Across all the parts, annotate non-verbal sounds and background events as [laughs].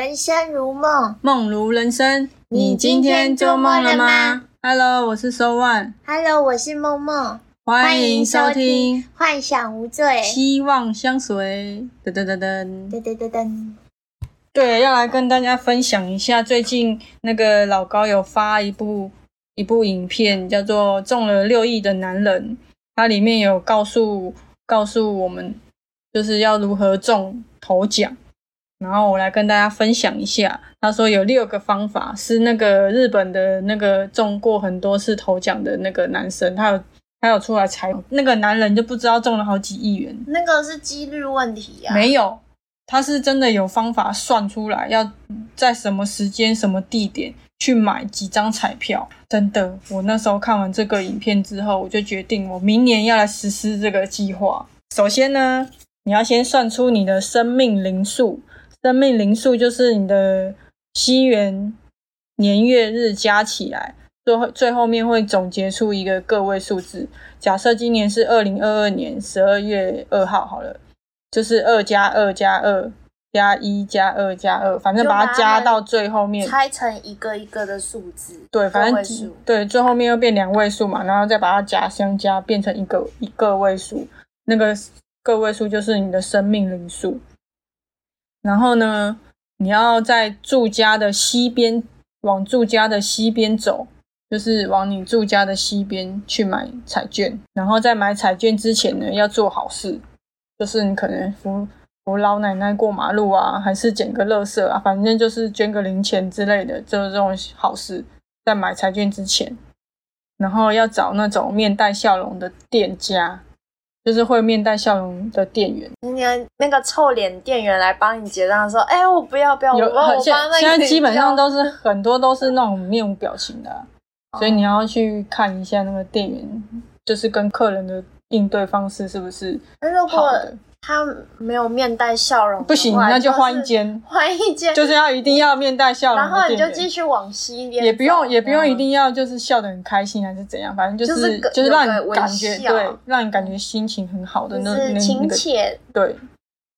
人生如梦，梦如人生。你今天做梦了吗？Hello，我是 So One。Hello，我是梦梦，欢迎收听《幻想无罪》。希望相随。噔噔噔噔，噔噔噔噔，对，要来跟大家分享一下，最近那个老高有发一部一部影片，叫做《中了六亿的男人》，它里面有告诉告诉我们，就是要如何中头奖。然后我来跟大家分享一下，他说有六个方法，是那个日本的那个中过很多次头奖的那个男生，他有他有出来采访，那个男人就不知道中了好几亿元，那个是几率问题啊。没有，他是真的有方法算出来，要在什么时间、什么地点去买几张彩票。真的，我那时候看完这个影片之后，我就决定我明年要来实施这个计划。首先呢，你要先算出你的生命灵数。生命灵数就是你的西元年月日加起来，最后最后面会总结出一个个位数字。假设今年是二零二二年十二月二号好了，就是二加二加二加一加二加二，反正把它加到最后面，拆成一个一个的数字。对，反正对最后面又变两位数嘛，然后再把它加相加变成一个一个位数，那个个位数就是你的生命灵数。然后呢，你要在住家的西边，往住家的西边走，就是往你住家的西边去买彩券。然后在买彩券之前呢，要做好事，就是你可能扶扶老奶奶过马路啊，还是捡个垃圾啊，反正就是捐个零钱之类的，就是这种好事。在买彩券之前，然后要找那种面带笑容的店家，就是会面带笑容的店员。今天那个臭脸店员来帮你结账的时候，哎、我不要不要，有我帮我现在基本上都都是很多都是那种面无表情的啊、所以你要去看一下那个店员，就是跟客人的应对方式是不是那如果好的。他没有面带笑容，不行，那就换一间，换一间，就是要一定要面带笑容然后你就。继续往西边走，也不用，也不用嗯。一定要就是笑得很开心还是怎样，反正就是就是让你感觉对，让你感觉心情很好的那那那个切，对，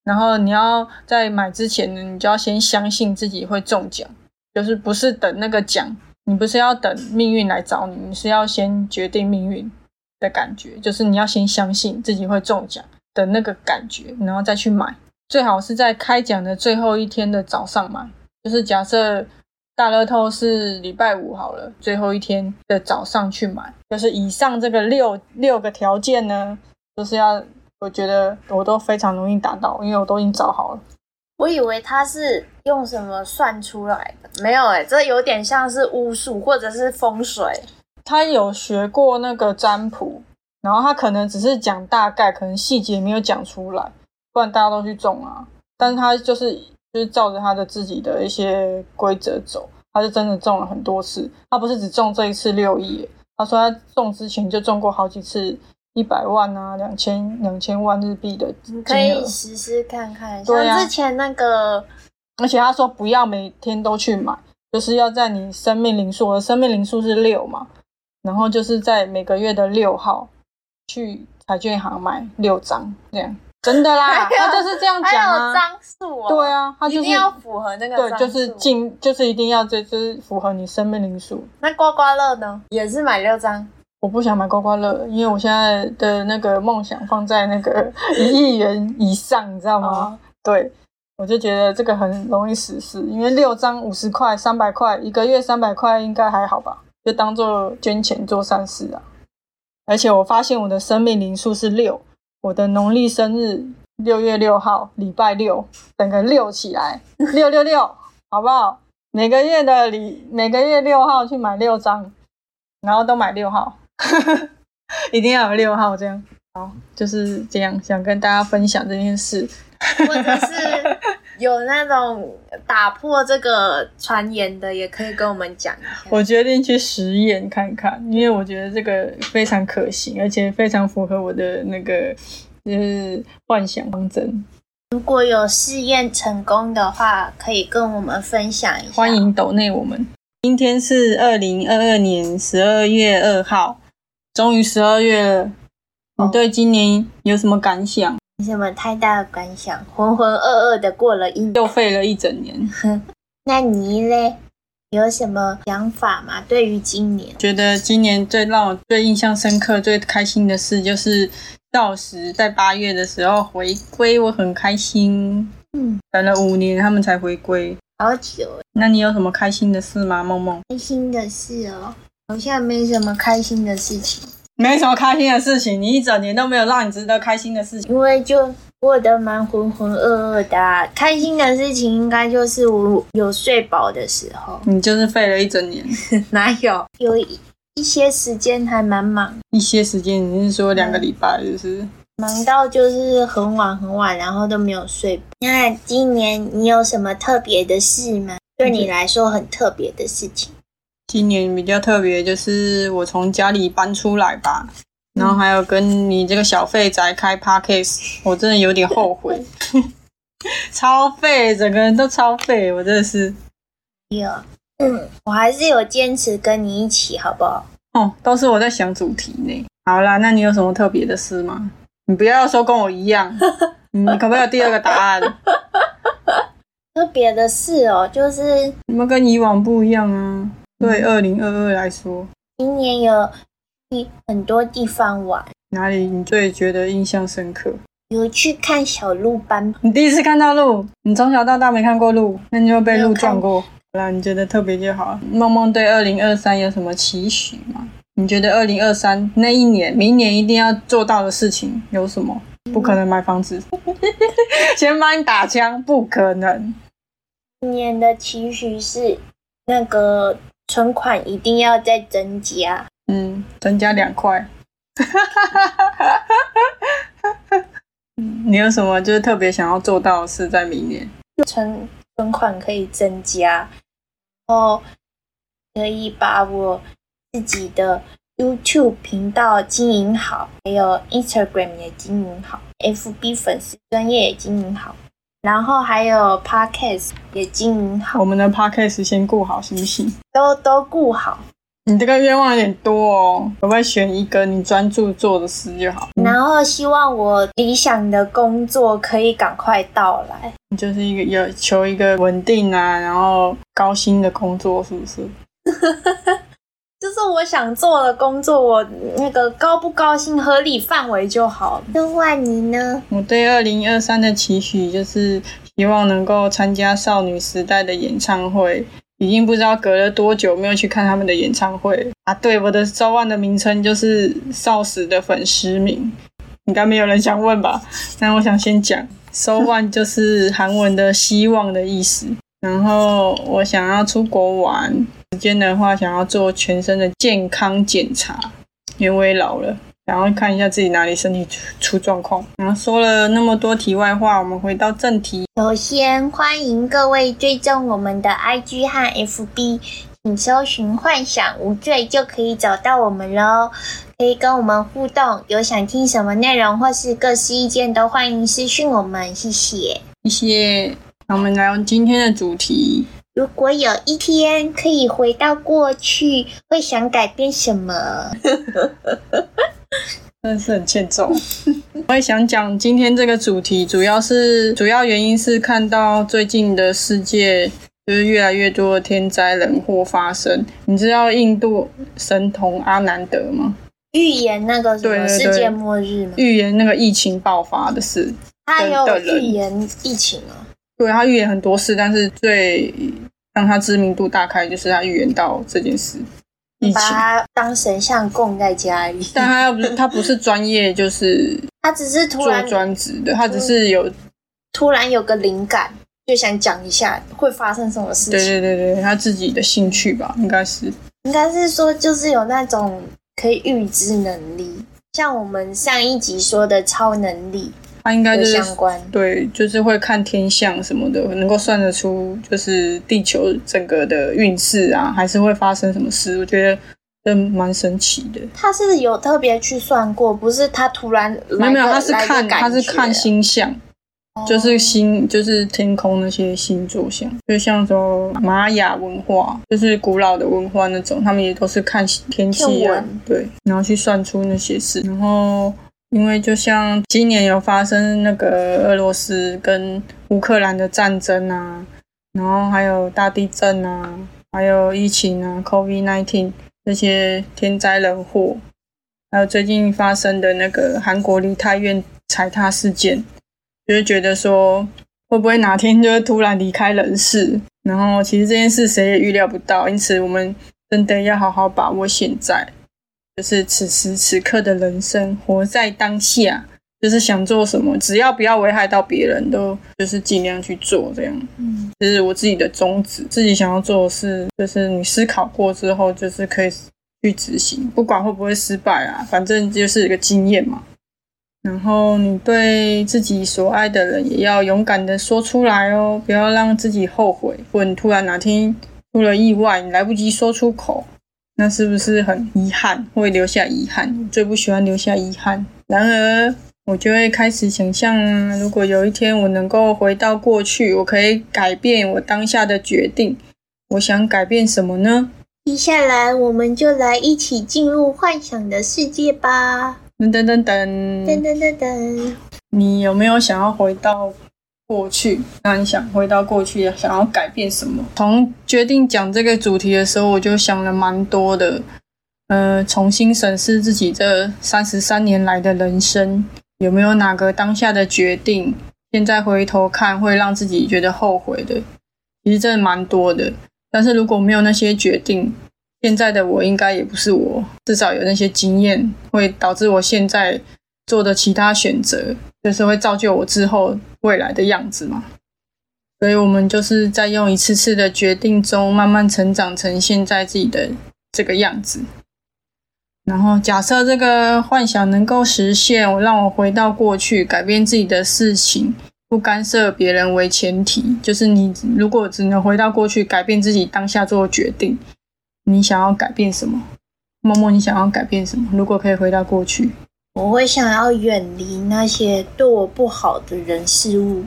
然后你要在买之前呢，你就要先相信自己会中奖，就是不是等那个奖，你不是要等命运来找你，你是要先决定命运的感觉，就是你要先相信自己会中奖的那个感觉，然后再去买，最好是在开奖的最后一天的早上买，就是假设。大乐透是礼拜五好了，最后一天的早上去买，就是以上这个六六个条件呢，就是要我觉得我都非常容易达到，因为我都已经找好了。我以为他是用什么算出来的，没有哎、这有点像是巫术或者是风水。他有学过那个占卜，然后他可能只是讲大概，可能细节没有讲出来，不然大家都去中啊。但是他就是就是照着他的自己的一些规则走，他就真的中了很多次。他不是只中这一次六亿，他说他中之前就中过好几次一百万啊、两千两千万日币的金可以额。实施看看，像之前那个而且他说不要每天都去买，就是要在你生命灵数，我的生命灵数是六嘛，然后就是在每个月的六号去彩券行买六张，这样真的啦，他就是这样还讲啊，有张数哦，对啊，他就是一定要符合那个对，就是数进就是一定要这就是符合你生命灵数。那刮刮乐呢，也是买六张，我不想买刮刮乐，因为我现在的那个梦想放在那个 [laughs] 一亿元以上，你知道吗？哦对，我就觉得这个很容易实施，因为六张五十块、三百块，一个月三百块应该还好吧？就当做捐钱做善事啊。而且我发现我的生命灵数是六，我的农历生日六月六号，礼拜六，整个六起来，六六六，好不好？每个月的礼，每个月六号去买六张，然后都买六号，[laughs] 一定要有六号这样。好，就是这样，想跟大家分享这件事。或者是有那种打破这个传言的，也可以跟我们讲一下。我决定去实验看看，因为我觉得这个非常可行，而且非常符合我的那个就是幻想方针。如果有试验成功的话，可以跟我们分享一下。欢迎抖内我们。今天是二零二二年十二月二号，终于十二月了。你对今年有什么感想？没什么太大的感想，浑浑噩噩的过了一年。又废了一整年。[laughs] 那你嘞，有什么想法吗？对于今年，觉得今年最让我最印象深刻、最开心的事就是到时在八月的时候回归，我很开心。嗯，等了五年他们才回归。好久那你有什么开心的事吗，梦梦？开心的事哦，好像没什么开心的事情，没什么开心的事情，你一整年都没有让你值得开心的事情。因为就过得蛮浑浑噩噩的啊、开心的事情应该就是我有睡饱的时候，你就是废了一整年，[laughs] 哪有？有一一些时间还蛮忙，一些时间，你是说两个礼拜，就是？忙到就是很晚很晚，然后都没有睡。那今年你有什么特别的事吗？对你来说很特别的事情？今年比较特别，就是我从家里搬出来吧，然后还有跟你这个小废宅开 podcast，我真的有点后悔，[laughs] 超废，整个人都超废，我真的是，有，嗯，我还是有坚持跟你一起，好不好？哦，都是我在想主题呢。好啦，那你有什么特别的事吗？你不要说跟我一样，[laughs] 你可不可以有第二个答案？特别的事哦，就是有没有跟以往不一样啊？对，二零二二来说，今年有去很多地方玩，哪里你最觉得印象深刻？有去看小鹿斑，你第一次看到鹿，你从小到大没看过鹿，那你就被鹿撞过。好啦，你觉得特别就好。梦梦对二零二三有什么期许吗？你觉得二零二三那一年，明年一定要做到的事情有什么？不可能买房子，[laughs] 先帮你打枪，不可能。今年的期许是那个存款一定要再增加，嗯，增加两块。嗯 [laughs] 你有什么就是特别想要做到的事在明年？存存款可以增加，然后可以把我自己的 YouTube 频道经营好，还有 Instagram 也经营好，FB 粉丝专业也经营好，然后还有 Podcast 也经营好，我们的 podcast 先顾好行不行？都都顾好。你这个愿望有点多哦，可不可以选一个你专注做的事就好？然后希望我理想的工作可以赶快到来。你就是一个有求一个稳定啊，然后高薪的工作，是不是？[laughs] 就是我想做的工作，我那个高不高兴、合理范围就好了。那换你呢？我对二零二三的期许就是希望能够参加少女时代的演唱会。已经不知道隔了多久没有去看他们的演唱会了啊！对，我的召唤的名称就是少时的粉丝名，应该没有人想问吧？那我想先讲，收万就是韩文的希望的意思。然后我想要出国玩，时间的话想要做全身的健康检查，因为我也老了，想要看一下自己哪里身体出出状况。然后说了那么多题外话，我们回到正题。首先欢迎各位追踪我们的 IG 和 FB，请搜寻“幻想无罪”就可以找到我们喽。可以跟我们互动，有想听什么内容或是各式意见都欢迎私讯我们，谢谢。谢谢。那我们来用今天的主题。如果有一天可以回到过去，会想改变什么？[laughs] 真的是很欠揍。[laughs] 我也想讲今天这个主题，主要是主要原因是看到最近的世界就是越来越多的天灾人祸发生。你知道印度神童阿南德吗？预言那个什么世界末日吗？预言那个疫情爆发的事，他有预言疫情啊。对他预言很多事，但是最让他知名度大开就是他预言到这件事你把他。当神像供在家里，但他又不是他不是专业，就是 [laughs] 他只是突做然专职的，他只是有突然有个灵感，就想讲一下会发生什么事情。对对对对，他自己的兴趣吧，应该是。应该是说就是有那种可以预知能力，像我们上一集说的超能力的他应该就是相关。对，就是会看天象什么的，能够算得出就是地球整个的运势啊，还是会发生什么事。我觉得真蛮神奇的。他是有特别去算过，不是他突然没有没有，来个他是看来个感觉他是看星象，就是星就是天空那些星座像，就像说玛雅文化，就是古老的文化那种，他们也都是看天气啊，对，然后去算出那些事。然后因为就像今年有发生那个俄罗斯跟乌克兰的战争啊，然后还有大地震啊，还有疫情啊，COVID-19 这些天灾人祸，还有最近发生的那个韩国梨泰院踩踏事件，就是觉得说会不会哪天就会突然离开人世？然后其实这件事谁也预料不到，因此我们真的要好好把握现在。就是此时此刻的人生，活在当下，就是想做什么，只要不要危害到别人，都就是尽量去做。这样，嗯，这是我自己的宗旨。自己想要做的事，就是你思考过之后，就是可以去执行，不管会不会失败啊，反正就是一个经验嘛。然后你对自己所爱的人，也要勇敢的说出来哦，不要让自己后悔。或者你突然哪天出了意外，你来不及说出口。那是不是很遗憾？会留下遗憾。最不喜欢留下遗憾。然而，我就会开始想象，如果有一天我能够回到过去，我可以改变我当下的决定。我想改变什么呢？接下来，我们就来一起进入幻想的世界吧。噔噔噔噔噔噔噔噔。你有没有想要回到？过去，那你想回到过去，想要改变什么？从决定讲这个主题的时候，我就想了蛮多的。呃，重新审视自己这三十三年来的人生，有没有哪个当下的决定，现在回头看会让自己觉得后悔的？其实真的蛮多的。但是如果没有那些决定，现在的我应该也不是我。至少有那些经验，会导致我现在做的其他选择。就是会造就我之后未来的样子嘛，所以我们就是在用一次次的决定中，慢慢成长成现在自己的这个样子。然后假设这个幻想能够实现，我让我回到过去，改变自己的事情，不干涉别人为前提。就是你如果只能回到过去，改变自己当下做决定，你想要改变什么？默默，你想要改变什么？如果可以回到过去。我会想要远离那些对我不好的人事物。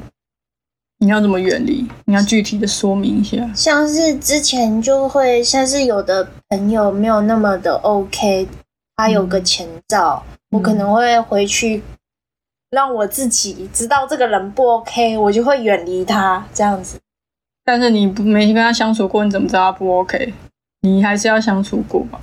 你要怎么远离？你要具体的说明一下。像是之前就会，像是有的朋友没有那么的 OK，他有个前兆，我可能会回去让我自己知道这个人不 OK，我就会远离他这样子。但是你不没跟他相处过，你怎么知道他不 OK？你还是要相处过吧。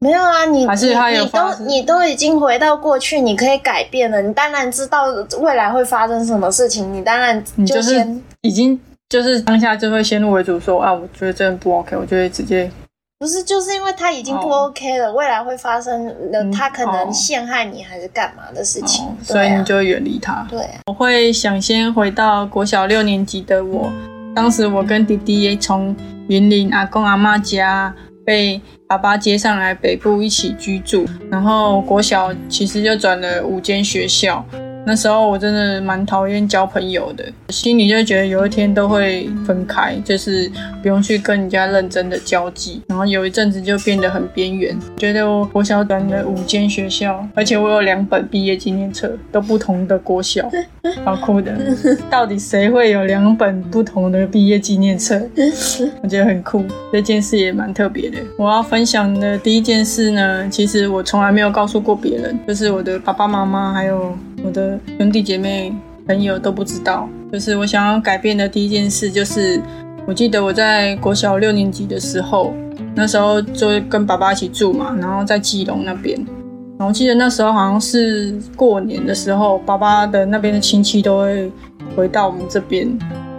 没有啊，你还是他有你都你都已经回到过去，你可以改变了。你当然知道未来会发生什么事情，你当然就是已经就是当下就会先入为主说啊，我觉得真的不 OK，我就会直接不是就是因为他已经不 OK 了，未来会发生了，他可能陷害你还是干嘛的事情，所以你就会远离他。对，我会想先回到国小六年级的我，当时我跟弟弟从云林阿公阿妈家被。爸爸接上来北部一起居住，然后国小其实就转了五间学校。那时候我真的蛮讨厌交朋友的，心里就觉得有一天都会分开，就是不用去跟人家认真的交际。然后有一阵子就变得很边缘，觉得我国小转了五间学校，而且我有两本毕业纪念册，都不同的国小，好酷的。到底谁会有两本不同的毕业纪念册？我觉得很酷，这件事也蛮特别的。我要分享的第一件事呢，其实我从来没有告诉过别人，就是我的爸爸妈妈还有。我的兄弟姐妹、朋友都不知道，就是我想要改变的第一件事，就是我记得我在国小六年级的时候，那时候就跟爸爸一起住嘛，然后在基隆那边，然后记得那时候好像是过年的时候，爸爸的那边的亲戚都会回到我们这边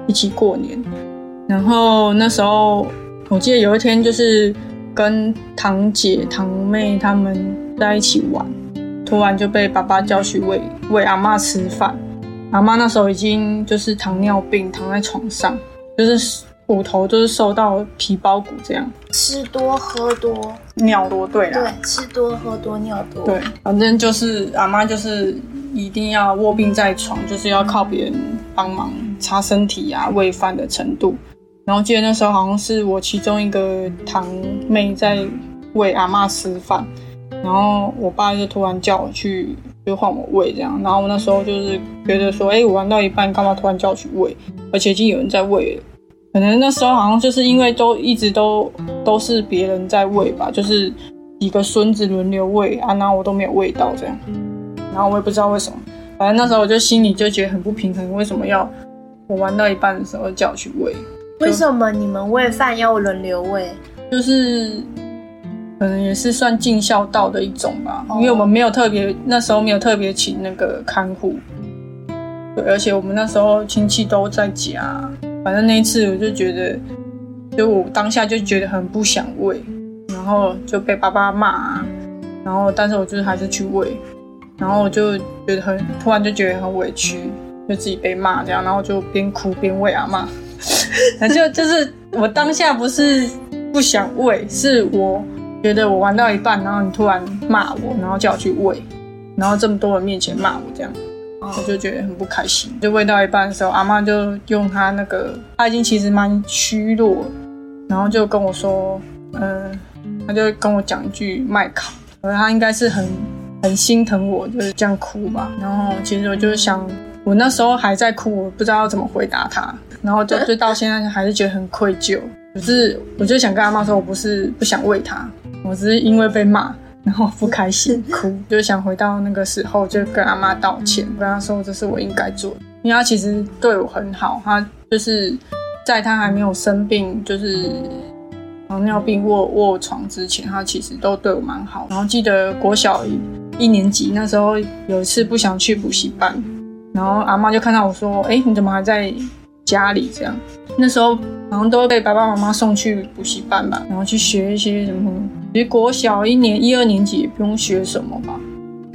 一起过年，然后那时候我记得有一天就是跟堂姐、堂妹他们在一起玩。突然就被爸爸叫去喂喂阿妈吃饭，阿妈那时候已经就是糖尿病，躺在床上，就是骨头就是瘦到皮包骨这样。吃多喝多尿多，对啦。对，吃多喝多尿多。对，反正就是阿妈就是一定要卧病在床，就是要靠别人帮忙擦身体啊、喂饭的程度。然后记得那时候好像是我其中一个堂妹在喂阿妈吃饭。然后我爸就突然叫我去，就换我喂这样。然后我那时候就是觉得说，哎，我玩到一半，干嘛突然叫我去喂？而且已经有人在喂了。可能那时候好像就是因为都一直都都是别人在喂吧，就是几个孙子轮流喂啊，然后我都没有喂到这样。然后我也不知道为什么，反正那时候我就心里就觉得很不平衡，为什么要我玩到一半的时候叫我去喂？为什么你们喂饭要轮流喂？就是可能也是算尽孝道的一种吧，哦因为我们没有特别那时候没有特别请那个看护，对，而且我们那时候亲戚都在家，反正那一次我就觉得，就我当下就觉得很不想喂，然后就被爸爸骂、啊，然后但是我就是还是去喂，然后我就觉得很突然就觉得很委屈，就自己被骂这样，然后就边哭边喂阿妈。[laughs] 反正就是我当下不是不想喂，是我觉得我玩到一半，然后你突然骂我，然后叫我去喂，然后这么多人面前骂我这样，我就觉得很不开心。就喂到一半的时候，阿妈就用她那个，她已经其实蛮虚弱，然后就跟我说，嗯、她就跟我讲一句麦考，而她应该是很很心疼我，就是这样哭吧。然后其实我就想，我那时候还在哭，我不知道要怎么回答她，然后就就到现在还是觉得很愧疚。可是我就想跟阿妈说，我不是不想喂她，我只是因为被骂，然后不开心哭，就想回到那个时候，就跟阿妈道歉，跟她说这是我应该做的，因为她其实对我很好，她就是在她还没有生病，就是糖尿病卧卧床之前，她其实都对我蛮好。然后记得国小一一年级那时候有一次不想去补习班，然后阿妈就看到我说：“哎，你怎么还在家里？”这样，那时候好像都会被爸爸妈妈送去补习班吧，然后去学一些什么。其实国小一年一二年级也不用学什么吧，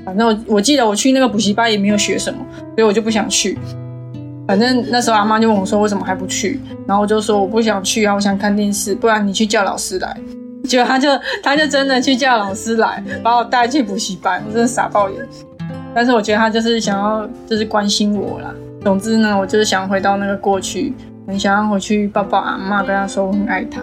反正我我记得我去那个补习班也没有学什么，所以我就不想去。反正那时候阿妈就问我说为什么还不去，然后我就说我不想去啊，我想看电视，不然你去叫老师来。结果他就他就真的去叫老师来，把我带去补习班，我真的傻爆眼。但是我觉得他就是想要就是关心我啦。总之呢，我就是想回到那个过去，很想要回去抱抱阿妈，跟她说我很爱她。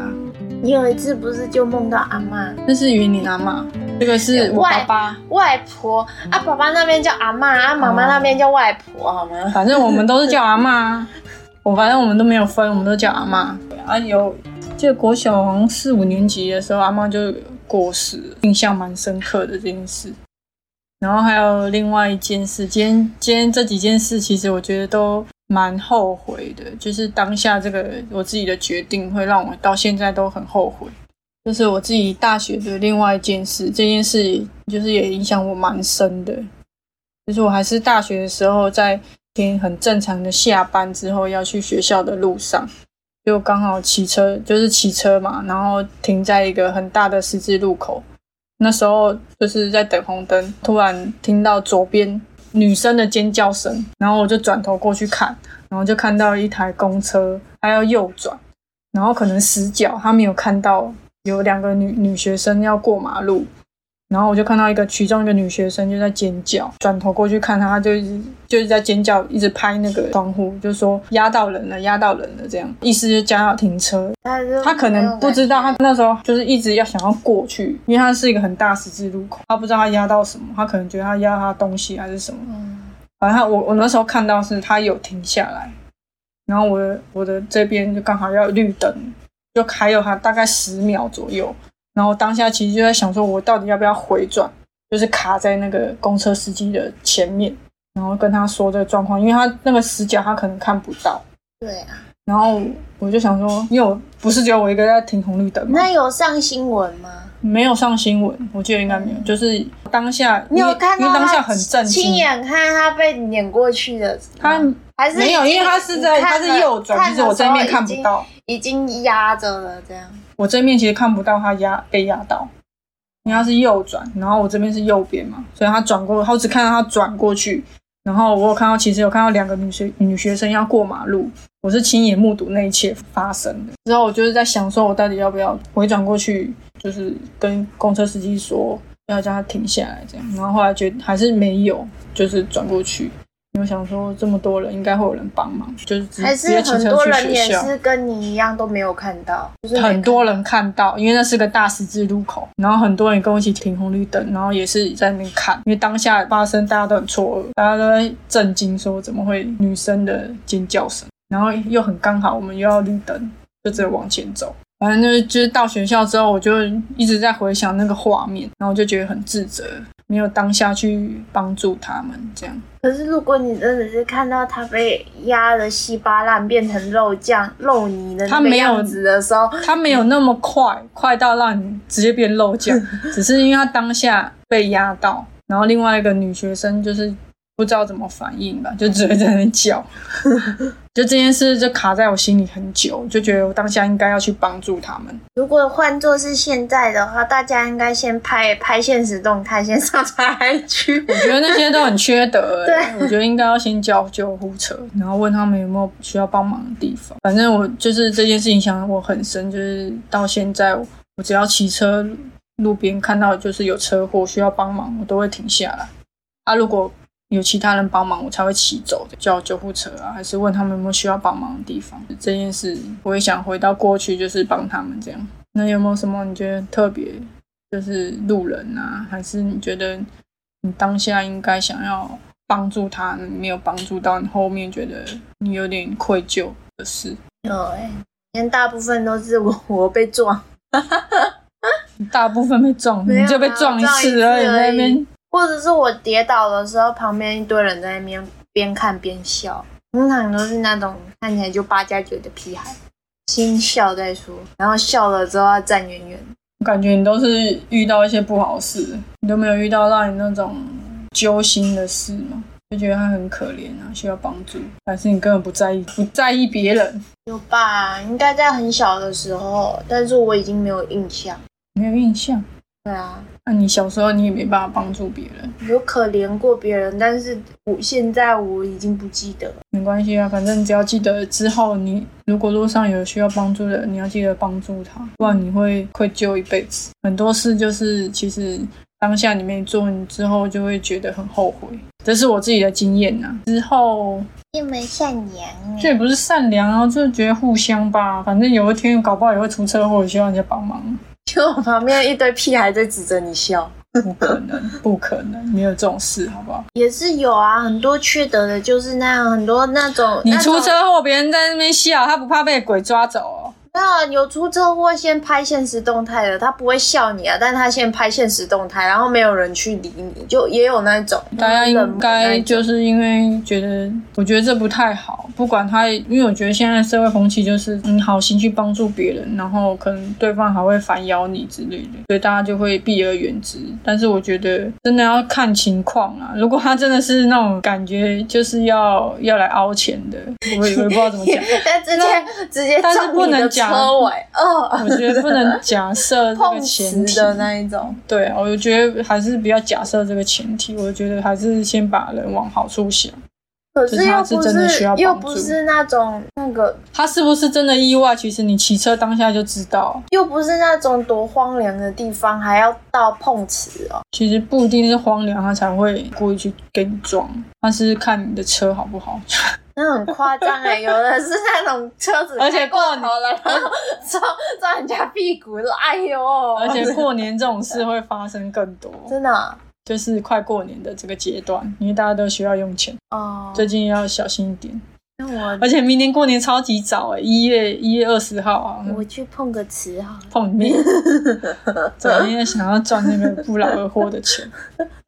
你有一次不是就梦到阿妈、那是云林阿妈，这个是我爸爸。外婆啊？爸爸那边叫阿妈，啊，妈妈那边叫外婆，好吗？反正我们都是叫阿妈啊，[laughs] 我反正我们都没有分，我们都叫阿妈。啊，有记得国小好像四五年级的时候，阿妈就过世了，印象蛮深刻的这件事。然后还有另外一件事，今天今天这几件事，其实我觉得都蛮后悔的，就是当下这个我自己的决定，会让我到现在都很后悔。就是我自己大学的另外一件事，这件事就是也影响我蛮深的。就是我还是大学的时候，在天很正常的下班之后要去学校的路上，就刚好骑车，就是骑车嘛，然后停在一个很大的十字路口。那时候就是在等红灯，突然听到左边女生的尖叫声，然后我就转头过去看，然后就看到一台公车，它要右转，然后可能死角他没有看到有两个女女学生要过马路，然后我就看到一个其中一个女学生就在尖叫，转头过去看她，她就一直就是在尖叫，一直拍那个窗户，就说压到人了，压到人了，这样意思就叫要停车。她可能不知道，她那时候就是一直要想要过去，因为他是一个很大十字路口，她不知道她压到什么，她可能觉得他压她东西还是什么。嗯，反正我我那时候看到是她有停下来，然后我的我的这边就刚好要绿灯，就还有他大概十秒左右，然后当下其实就在想说，我到底要不要回转，就是卡在那个公车司机的前面，然后跟他说这个状况，因为他那个死角他可能看不到，对啊。然后我就想说，因为我不是只有我一个在停红绿灯吗，那有上新闻吗？没有上新闻，我记得应该没有，就是当下你有因为看因为当下很震惊，亲眼看他被碾过去的？他还是没有，因为他是在他是右转，其实我这一面看不到，已经压着了，这样。我这一面其实看不到他压被压到，因为他是右转，然后我这边是右边嘛，所以他转过，我只看到他转过去，然后我有看到，其实有看到两个女学女学生要过马路，我是亲眼目睹那一切发生的。之后我就是在想，说我到底要不要回转过去，就是跟公车司机说要叫他停下来这样。然后后来觉得还是没有，就是转过去。我想说这么多人，应该会有人帮忙，就是直还是直接骑很多车去学人也校。是跟你一样都没有看到，就是没很多人看到，因为那是个大十字路口，然后很多人跟我一起停红绿灯，然后也是在那边看，因为当下发生，大家都很错愕，大家都在震惊，说怎么会女生的尖叫声，然后又很刚好，我们又要绿灯，就只有往前走。反正就是就是到学校之后，我就一直在回想那个画面，然后我就觉得很自责，没有当下去帮助他们这样。可是如果你真的是看到他被压的稀巴烂，变成肉酱、肉泥的那个他没有样子的时候，他没有那么快，[laughs] 快到让你直接变肉酱，只是因为他当下被压到，然后另外一个女学生就是不知道怎么反应吧，就只会在那边叫。[laughs] 就这件事就卡在我心里很久，就觉得我当下应该要去帮助他们。如果换作是现在的话，大家应该先拍拍现实动态，先上传 IG。我觉得那些都很缺德、欸，对我觉得应该要先叫救护车，然后问他们有没有需要帮忙的地方。反正我就是这件事影响我很深，就是到现在我只要骑车路边看到就是有车祸需要帮忙，我都会停下来。啊，如果有其他人帮忙，我才会骑走的，叫救护车啊，还是问他们有没有需要帮忙的地方。这件事我也想回到过去，就是帮他们这样。那有没有什么你觉得特别，就是路人啊，还是你觉得你当下应该想要帮助他，你没有帮助到，你后面觉得你有点愧疚的事？有哎、今天大部分都是我我被撞，你 [laughs] 大部分被撞，啊你就被撞一次而已，撞一次而已在那边或者是我跌倒的时候，旁边一堆人在那边边看边笑，通常都是那种看起来就八加九的屁孩，先笑再说，然后笑了之后要站远远。我感觉你都是遇到一些不好事，你都没有遇到让你那种揪心的事吗？就觉得他很可怜啊，需要帮助，还是你根本不在意，不在意别人，有吧？应该在很小的时候，但是我已经没有印象。没有印象。对啊，那你小时候你也没办法帮助别人，有可怜过别人，但是我现在我已经不记得了。没关系啊，反正只要记得之后你如果路上有需要帮助的人，你要记得帮助他，不然你会愧疚一辈子。很多事就是其实当下你没做，你之后就会觉得很后悔，这是我自己的经验呐、之后这么善良这也不是善良啊，就是觉得互相吧，反正有一天搞不好也会出车祸，也需要人家帮忙。就我旁边一堆屁孩在指着你笑，不可能，不可能，没有这种事，好不好？也是有啊，很多缺德的就是那样，很多那种你出车祸，别人在那边笑，他不怕被鬼抓走哦？没有有出车祸先拍现实动态的，他不会笑你啊，但他先拍现实动态，然后没有人去理你，就也有那种大家应该就是因为觉得，我觉得这不太好。不管他，因为我觉得现在社会风气就是你好心去帮助别人，然后可能对方还会反咬你之类的，所以大家就会避而远之。但是我觉得真的要看情况啊，如果他真的是那种感觉就是要要来凹钱的，我也不知道怎么讲。[laughs] [laughs] 但直接直接但是不能讲车尾，哦，我觉得不能假设这个碰前提瓷的那一种。对啊，我觉得还是不要假设这个前提，我觉得还是先把人往好处想。可就是又不真的需要是又不是那种那个，他是不是真的意外？其实你骑车当下就知道，又不是那种多荒凉的地方，还要到碰瓷哦。其实不一定是荒凉，他才会故意去给你撞，他是看你的车好不好。那很夸张哎，有的是那种车子而且开过过头了，然后撞撞人家屁股，说哎呦，而且过年这种事会发生更多，[laughs] 真的啊就是快过年的这个阶段，因为大家都需要用钱，哦，最近要小心一点。那我而且明年过年超级早哎、一月一月二十号啊，我去碰个瓷好了。碰你妹！怎因为想要赚那个不劳而获的钱，[laughs]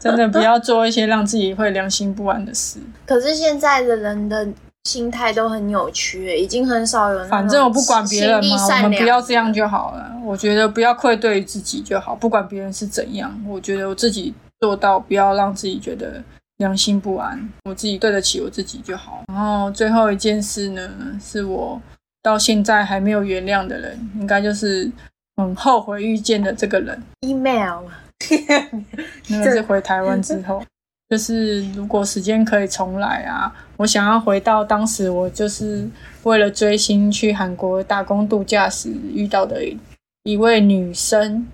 真的不要做一些让自己会良心不安的事。[laughs] 可是现在的人的心态都很扭曲，已经很少有反正我不管别人嘛，我们不要这样就好了。我觉得不要愧对于自己就好，不管别人是怎样，我觉得我自己做到不要让自己觉得良心不安，我自己对得起我自己就好。然后最后一件事呢，是我到现在还没有原谅的人，应该就是很后悔遇见的这个人。email 那个是回台湾之后，就是如果时间可以重来啊，我想要回到当时我就是为了追星去韩国打工度假时遇到的一一位女生。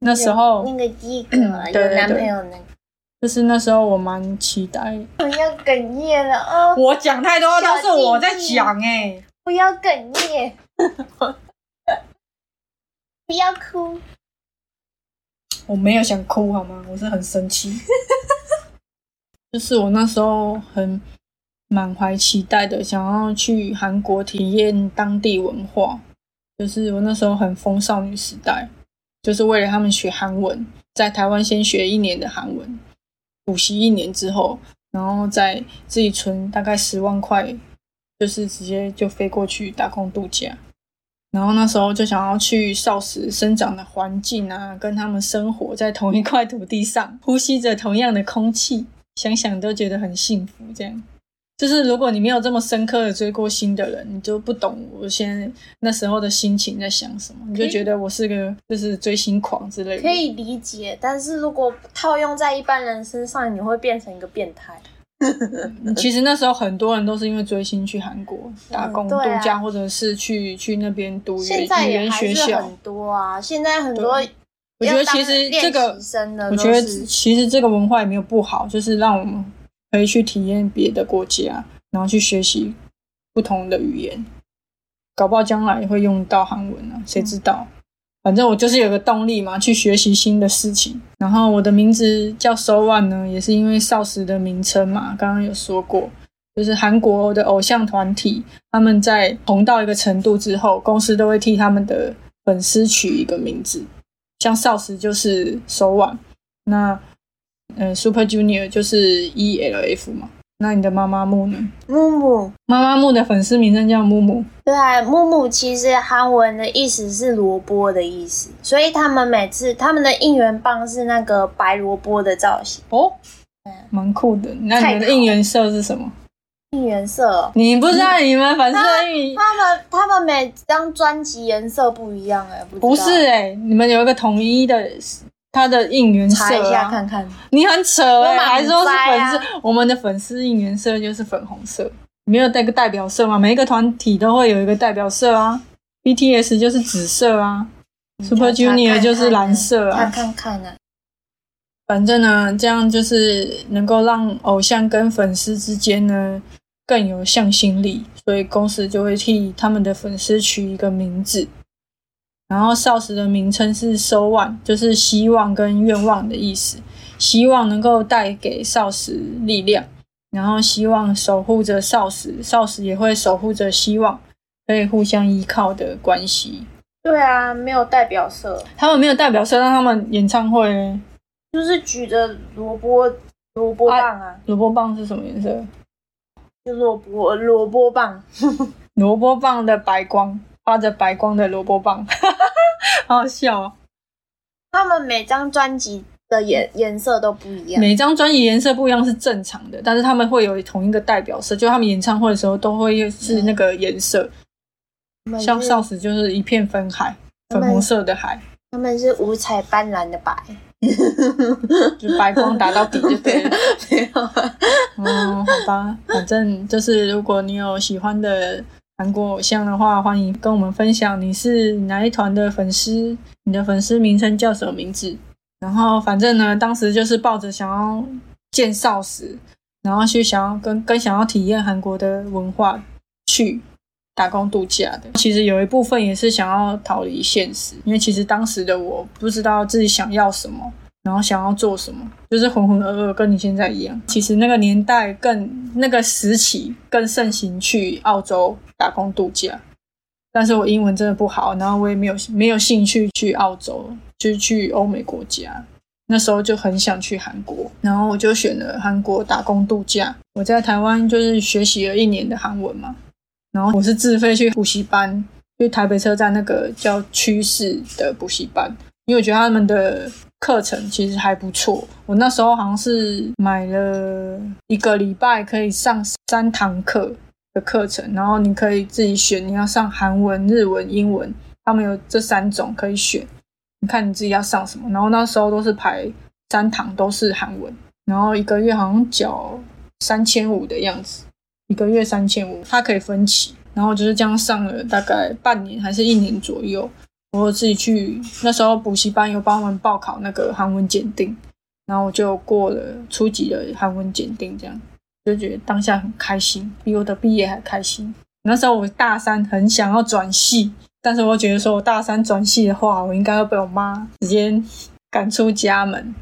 那时候那个第一个嗯对有男朋友那个，就是那时候我蛮期待，我要哽咽了哦！我讲太多都是我在讲哎、不要哽咽，[laughs] 不要哭。我没有想哭好吗？我是很生气，[laughs] 就是我那时候很满怀期待的，想要去韩国体验当地文化。就是我那时候很疯少女时代，就是为了他们学韩文，在台湾先学一年的韩文，补习一年之后，然后再自己存大概十万块，就是直接就飞过去打工度假。然后那时候就想要去少时生长的环境啊，跟他们生活在同一块土地上，呼吸着同样的空气，想想都觉得很幸福。这样，就是如果你没有这么深刻的追过星的人，你就不懂我现在那时候的心情在想什么，你就觉得我是个就是追星狂之类的。可以理解，但是如果套用在一般人身上，你会变成一个变态。其实那时候很多人都是因为追星去韩国打工度假，或者是去去那边读语语言学校。很多啊，现在很多我觉得其实这个我觉得其实这个文化也没有不好，就是让我们可以去体验别的国家，然后去学习不同的语言，搞不好将来也会用到韩文啊，谁知道？反正我就是有个动力嘛，去学习新的事情。然后我的名字叫 So One 呢，也是因为少时的名称嘛，刚刚有说过，就是韩国的偶像团体，他们在红到一个程度之后，公司都会替他们的粉丝取一个名字，像少时就是 So One，那呃 Super Junior 就是 E L F 嘛。那你的妈妈木呢？木木。妈妈木的粉丝名称叫木木，对啊，木木其实韩文的意思是萝卜的意思，所以他们每次他们的应援棒是那个白萝卜的造型。哦，蛮酷的。那你们的应援色是什么？应援色哦，你不知道你们粉丝的应他们他们每张专辑颜色不一样哎、不不是哎、你们有一个统一的，它的应援色、啊、查一下看看。你很扯哎、我满还说是粉丝，我们的粉丝应援色就是粉红色，没有带个代表色吗？每一个团体都会有一个代表色啊，BTS 就是紫色啊，Super Junior 就是蓝色看啊。看看啊，反正呢，这样就是能够让偶像跟粉丝之间呢更有向心力，所以公司就会替他们的粉丝取一个名字。然后少时的名称是 “so one”，就是希望跟愿望的意思。希望能够带给少时力量，然后希望守护着少时，少时也会守护着希望，可以互相依靠的关系。对啊，没有代表色，他们没有代表色，让他们演唱会呢就是举着萝卜萝卜棒啊，萝卜棒是什么颜色？就萝卜萝卜棒，[laughs] 萝卜棒的白光，发着白光的萝卜棒，[laughs] 好好笑哦。他们每张专辑的颜颜色都不一样。每张专辑颜色不一样是正常的，但是他们会有同一个代表色，就他们演唱会的时候都会是那个颜色。像少时就是一片粉海，粉红色的海，他们是五彩斑斓的白，[laughs] 就白光打到底就对了。[laughs] 没有啊，嗯，好吧，反正就是如果你有喜欢的韩国偶像的话，欢迎跟我们分享你是哪一团的粉丝，你的粉丝名称叫什么名字。然后反正呢，当时就是抱着想要见少时，然后去想要跟跟想要体验韩国的文化去打工度假的。其实有一部分也是想要逃离现实，因为其实当时的我不知道自己想要什么，然后想要做什么，就是浑浑噩噩，跟你现在一样。其实那个年代更那个时期更盛行去澳洲打工度假，但是我英文真的不好，然后我也没有没有兴趣去澳洲，就是去欧美国家。那时候就很想去韩国，然后我就选了韩国打工度假。我在台湾就是学习了一年的韩文嘛，然后我是自费去补习班，去台北车站那个叫趋势的补习班，因为我觉得他们的课程其实还不错。我那时候好像是买了一个礼拜可以上三堂课的课程，然后你可以自己选你要上韩文、日文、英文，他们有这三种可以选，你看你自己要上什么。然后那时候都是排三堂都是韩文，然后一个月好像缴三千五的样子，一个月三千五，它可以分期。然后就是这样上了大概半年还是一年左右。我自己去那时候补习班有帮我们报考那个韩文检定，然后我就过了初级的韩文检定，这样就觉得当下很开心，比我的毕业还开心。那时候我大三很想要转系，但是我觉得说我大三转系的话，我应该会被我妈直接赶出家门，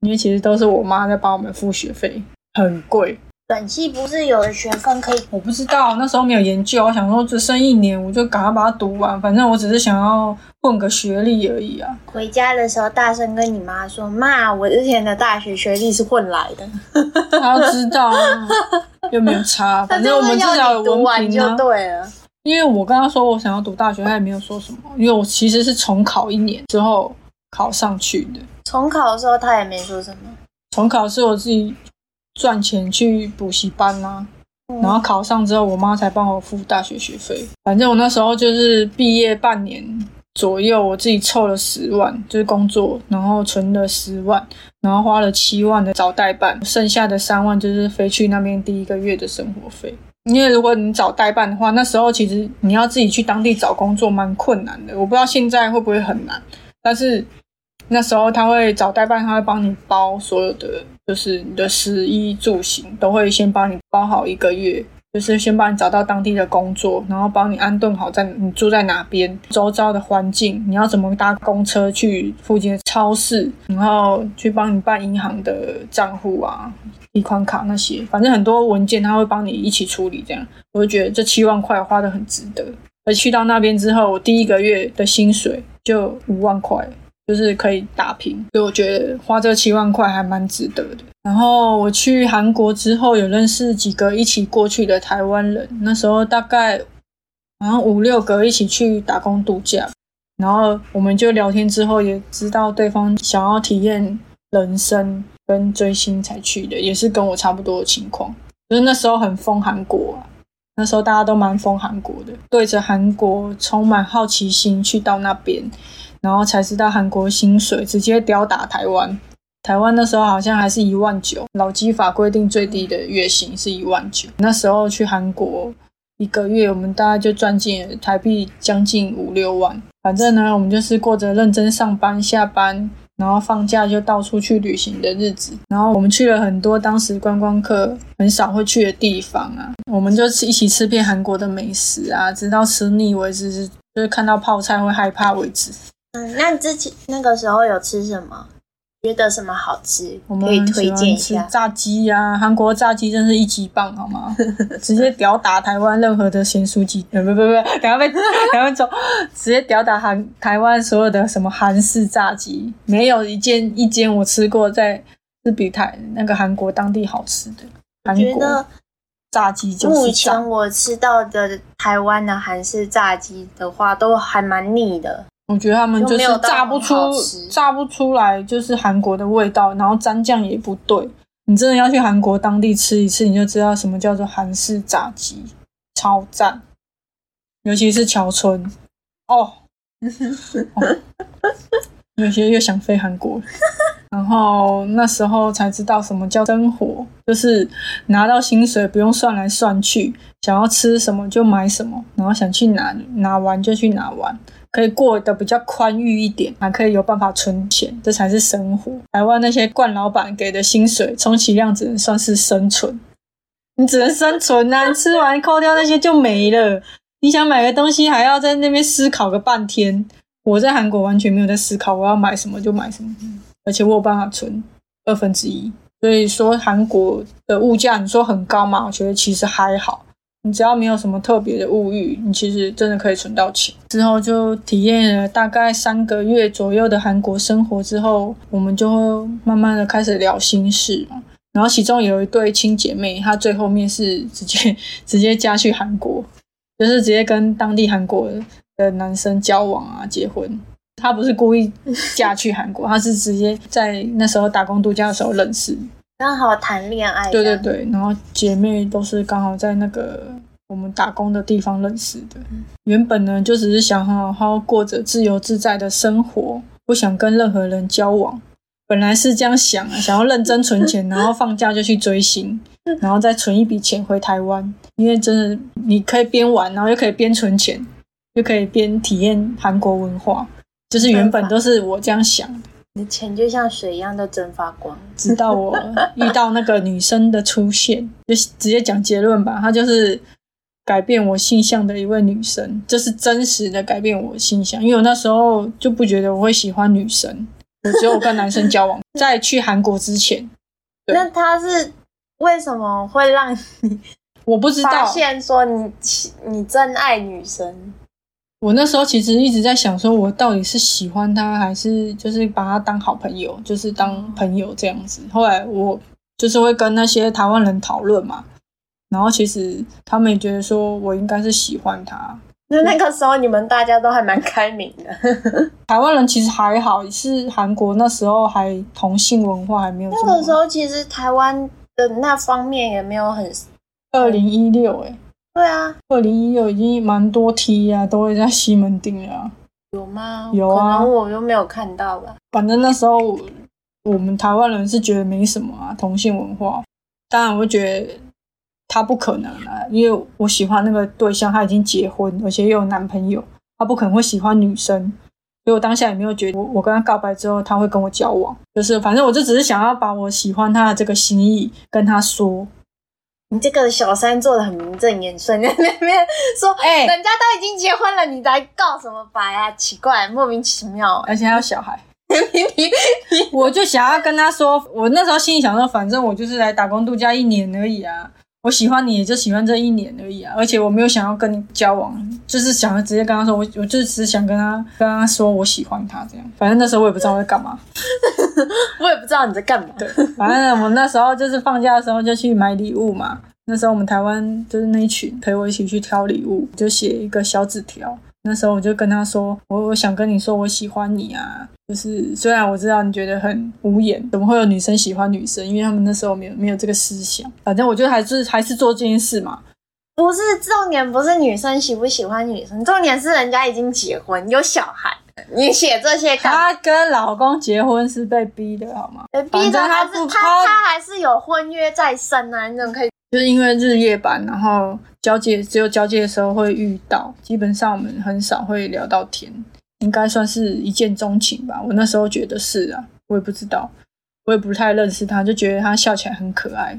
因为其实都是我妈在帮我们付学费，很贵。短系不是有的学分可以？我不知道，那时候没有研究，我想说只剩一年，我就赶快把它读完。反正我只是想要混个学历而已啊。回家的时候大声跟你妈说：“妈，我之前的大学学历是混来的。[laughs] 她要知道啊，又没有差，” [laughs] 反正我们至少有文凭啊。对了。因为我跟他说我想要读大学，他也没有说什么，因为我其实是重考一年之后考上去的。重考的时候他也没说什么。重考是我自己赚钱去补习班啦、嗯然后考上之后，我妈才帮我付大学学费。反正我那时候就是毕业半年左右，我自己凑了十万，就是工作，然后存了十万，然后花了七万的找代办，剩下的三万就是飞去那边第一个月的生活费。因为如果你找代办的话，那时候其实你要自己去当地找工作蛮困难的。我不知道现在会不会很难，但是那时候他会找代办，他会帮你包所有的，就是你的食衣住行都会先帮你包好一个月，就是先帮你找到当地的工作，然后帮你安顿好在你住在哪边，周遭的环境，你要怎么搭公车去附近的超市，然后去帮你办银行的账户啊、提款卡那些，反正很多文件他会帮你一起处理。这样，我就觉得这七万块花的很值得。而去到那边之后，我第一个月的薪水就五万块，就是可以打平，所以我觉得花这七万块还蛮值得的。然后我去韩国之后，有认识几个一起过去的台湾人，那时候大概好像五六个一起去打工度假，然后我们就聊天之后也知道对方想要体验人生跟追星才去的，也是跟我差不多的情况，就是那时候很疯韩国啊。那时候大家都蛮疯韩国的，对着韩国充满好奇心去到那边，然后才知道韩国薪水直接吊打台湾。台湾那时候好像还是一万九，劳基法规定最低的月薪是一万九。那时候去韩国一个月，我们大概就赚进台币将近五六万。反正呢，我们就是过着认真上班、下班，然后放假就到处去旅行的日子。然后我们去了很多当时观光客很少会去的地方啊，我们就一起吃遍韩国的美食啊，直到吃腻为止，就是看到泡菜会害怕为止。嗯，那你之前那个时候有吃什么？觉得什么好吃我？们可以推荐一下。炸鸡呀、韩国炸鸡真是一级棒，好吗？[laughs] 直接吊打台湾任何的咸酥鸡，呃，不不不，等下被 [laughs] 等下走，直接吊打韩台湾所有的什么韩式炸鸡，没有一件一间我吃过在是比台那个韩国当地好吃的。韩国觉炸鸡就目是炸前，我吃到的台湾的韩式炸鸡的话，都还蛮腻的。我觉得他们就是炸不出炸不出来，就是韩国的味道，然后蘸酱也不对。你真的要去韩国当地吃一次，你就知道什么叫做韩式炸鸡，超赞。尤其是桥村，哦，哦有些又想飞韩国。然后那时候才知道什么叫生活，就是拿到薪水不用算来算去，想要吃什么就买什么，然后想去哪哪玩就去哪玩，可以过得比较宽裕一点，还可以有办法存钱，这才是生活。台湾那些惯老板给的薪水，充其量只能算是生存，你只能生存啊！你吃完扣掉那些就没了。你想买个东西，还要在那边思考个半天。我在韩国完全没有在思考我要买什么就买什么，而且我有办法存二分之一。所以说韩国的物价，你说很高吗？我觉得其实还好。你只要没有什么特别的物欲，你其实真的可以存到钱。之后就体验了大概三个月左右的韩国生活之后，我们就会慢慢的开始聊心事嘛。然后其中有一对亲姐妹，她最后面是直接直接嫁去韩国，就是直接跟当地韩国的男生交往啊，结婚。她不是故意嫁去韩国，她是直接在那时候打工度假的时候认识。刚好谈恋爱。对对。对，然后姐妹都是刚好在那个我们打工的地方认识的。原本呢，就只是想好好过着自由自在的生活，不想跟任何人交往。本来是这样想啊，想要认真存钱，然后放假就去追星，然后再存一笔钱回台湾。因为真的，你可以边玩，然后又可以边存钱，又可以边体验韩国文化。就是原本都是我这样想的。你的钱就像水一样都蒸发光。直到我遇到那个女生的出现，就直接讲结论吧。她就是改变我性向的一位女生，就是真实的改变我性向。因为我那时候就不觉得我会喜欢女生，我只有跟男生交往。[laughs] 在去韩国之前，那他是为什么会让你 [laughs] 我不知道，发现说你你真爱女生？我那时候其实一直在想，说我到底是喜欢她，还是就是把她当好朋友，就是当朋友这样子。后来我就是会跟那些台湾人讨论嘛，然后其实他们也觉得说我应该是喜欢他。那那个时候你们大家都还蛮开明的，[laughs] 台湾人其实还好，是韩国那时候还同性文化还没有。那个时候其实台湾的那方面也没有很，二零一六哎，对啊，二零一六已经蛮多 T 啊，都会在西门町了啊。有吗？有啊可能我又没有看到吧。反正那时候我们台湾人是觉得没什么啊，同性文化。当然，我会觉得他不可能啊，因为我喜欢那个对象，他已经结婚，而且又有男朋友，他不可能会喜欢女生。所以我当下也没有觉得我我跟他告白之后他会跟我交往，就是反正我就只是想要把我喜欢他的这个心意跟他说。你这个小三做的很名正言顺，[laughs] 在那边说，哎人家都已经结婚了，你来告什么白啊？奇怪，莫名其妙。而且还有小孩，[laughs] 我就想要跟他说，我那时候心里想说，反正我就是来打工度假一年而已啊，我喜欢你也就喜欢这一年而已啊，而且我没有想要跟你交往，就是想要直接跟他说，我我就只是想跟他跟他说我喜欢他这样，反正那时候我也不知道我在干嘛，[laughs] 我也不知道你在干嘛。对，反正我那时候就是放假的时候就去买礼物嘛，那时候我们台湾就是那一群陪我一起去挑礼物，就写一个小纸条。那时候我就跟他说，我我想跟你说我喜欢你啊，就是虽然我知道你觉得很无言，怎么会有女生喜欢女生？因为他们那时候没有没有这个思想。反正我觉得还是还是做这件事嘛。不是重点，不是女生喜不喜欢女生，重点是人家已经结婚有小孩，你写这些干嘛？她跟老公结婚是被逼的好吗？被逼的反正还是他不他他还是有婚约在身啊，你怎么可以？就是因为日夜班，然后交接只有交接的时候会遇到，基本上我们很少会聊到天，应该算是一见钟情吧。我那时候觉得是啊，我也不知道，我也不太认识他，就觉得他笑起来很可爱，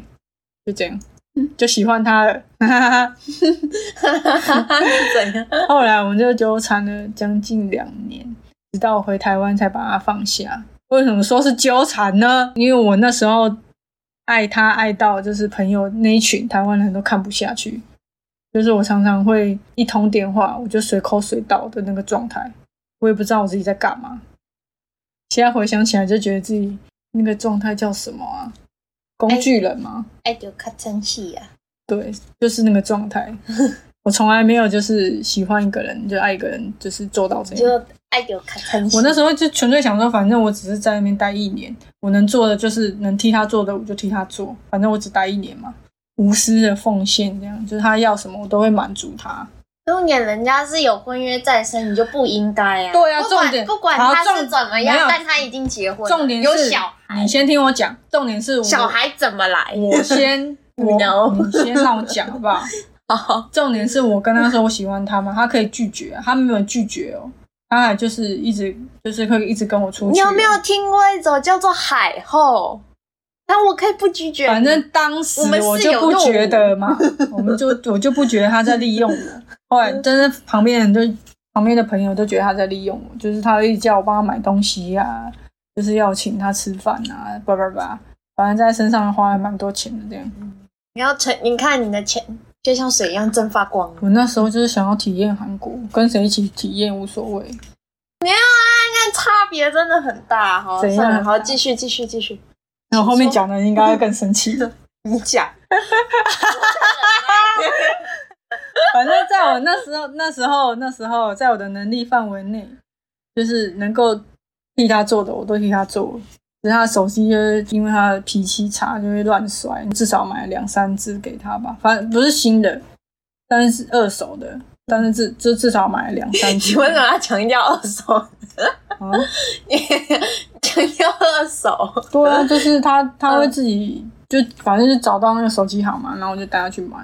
就这样，就喜欢他了。[laughs] 怎样？[laughs] 后来我们就纠缠了将近两年，直到回台湾才把他放下。为什么说是纠缠呢？因为我那时候爱他爱到就是朋友那一群台湾人都看不下去，就是我常常会一通电话我就随口随到的那个状态，我也不知道我自己在干嘛。现在回想起来就觉得自己那个状态叫什么啊？工具人吗？爱就看真气呀！对，就是那个状态。[laughs] 我从来没有就是喜欢一个人就爱一个人，就是做到这样。就爱就看真气。我那时候就纯粹想说，反正我只是在那边待一年，我能做的就是能替他做的我就替他做，反正我只待一年嘛，无私的奉献，这样就是他要什么我都会满足他。重点人家是有婚约在身，你就不应该啊。对啊重点不管他是怎么样，但他已经结婚，重点是有小孩你，先听我讲，重点是我小孩怎么来？我先 [laughs] 你先让我讲好不好？[laughs] 好，重点是我跟他说我喜欢他嘛，他可以拒绝啊，他没有拒绝哦，他还就是一直就是会一直跟我出去。你有没有听过一种叫做海后？那我可以不拒绝，反正当时我就不觉得嘛，我们就我就不觉得他在利用我。后来，但是旁边人就旁边的朋友都觉得他在利用我，就是他一直叫我帮他买东西呀、就是要请他吃饭啊，叭叭叭，反正在身上花了蛮多钱的这样。你要存，你看你的钱就像水一样蒸发光。我那时候就是想要体验韩国，跟谁一起体验无所谓。那差别真的很大哈。怎样好，继续继续继续，然后后面讲的应该会更生气。[laughs] 你讲。[laughs] 反正在我那时候，那时候，那时候，在我的能力范围内，就是能够替他做的，我都替他做。只是他的手机就是因为他的脾气差，就会乱摔，至少买了两三只给他吧。反正不是新的，但是二手的，但是至就至少买了两三只。你为什么要强调二手？啊？[laughs] 强调二手？对啊，就是他他会自己就反正就找到那个手机行嘛，然后我就带他去买，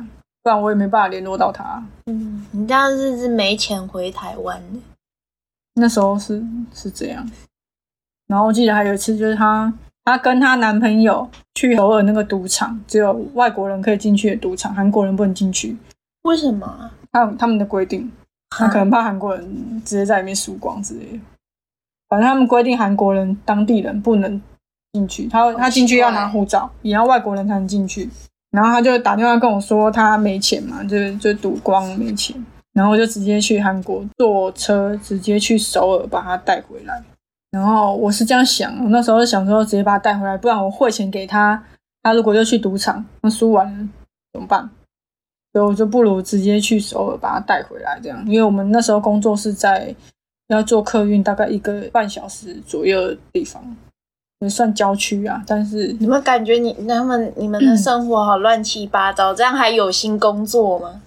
不然我也没办法联络到他。嗯，你这样是是没钱回台湾的。那时候是是这样，然后我记得还有一次，就是她她跟她男朋友去首尔那个赌场，只有外国人可以进去的赌场，韩国人不能进去，为什么啊？他他们的规定，他可能怕韩国人直接在里面输光之类的。反正他们规定韩国人当地人不能进去，他他进去要拿护照，也要外国人才能进去。然后他就打电话跟我说他没钱嘛，就就赌光没钱，然后我就直接去韩国坐车直接去首尔把他带回来。然后我是这样想，我那时候想说直接把他带回来，不然我汇钱给他，他如果又去赌场，那输完了怎么办？所以我就不如直接去首尔把他带回来，这样，因为我们那时候工作是在要坐客运，大概一个半小时左右的地方，也算郊区啊。但是你们感觉你他们你们的生活好乱七八糟，这样还有心工作吗？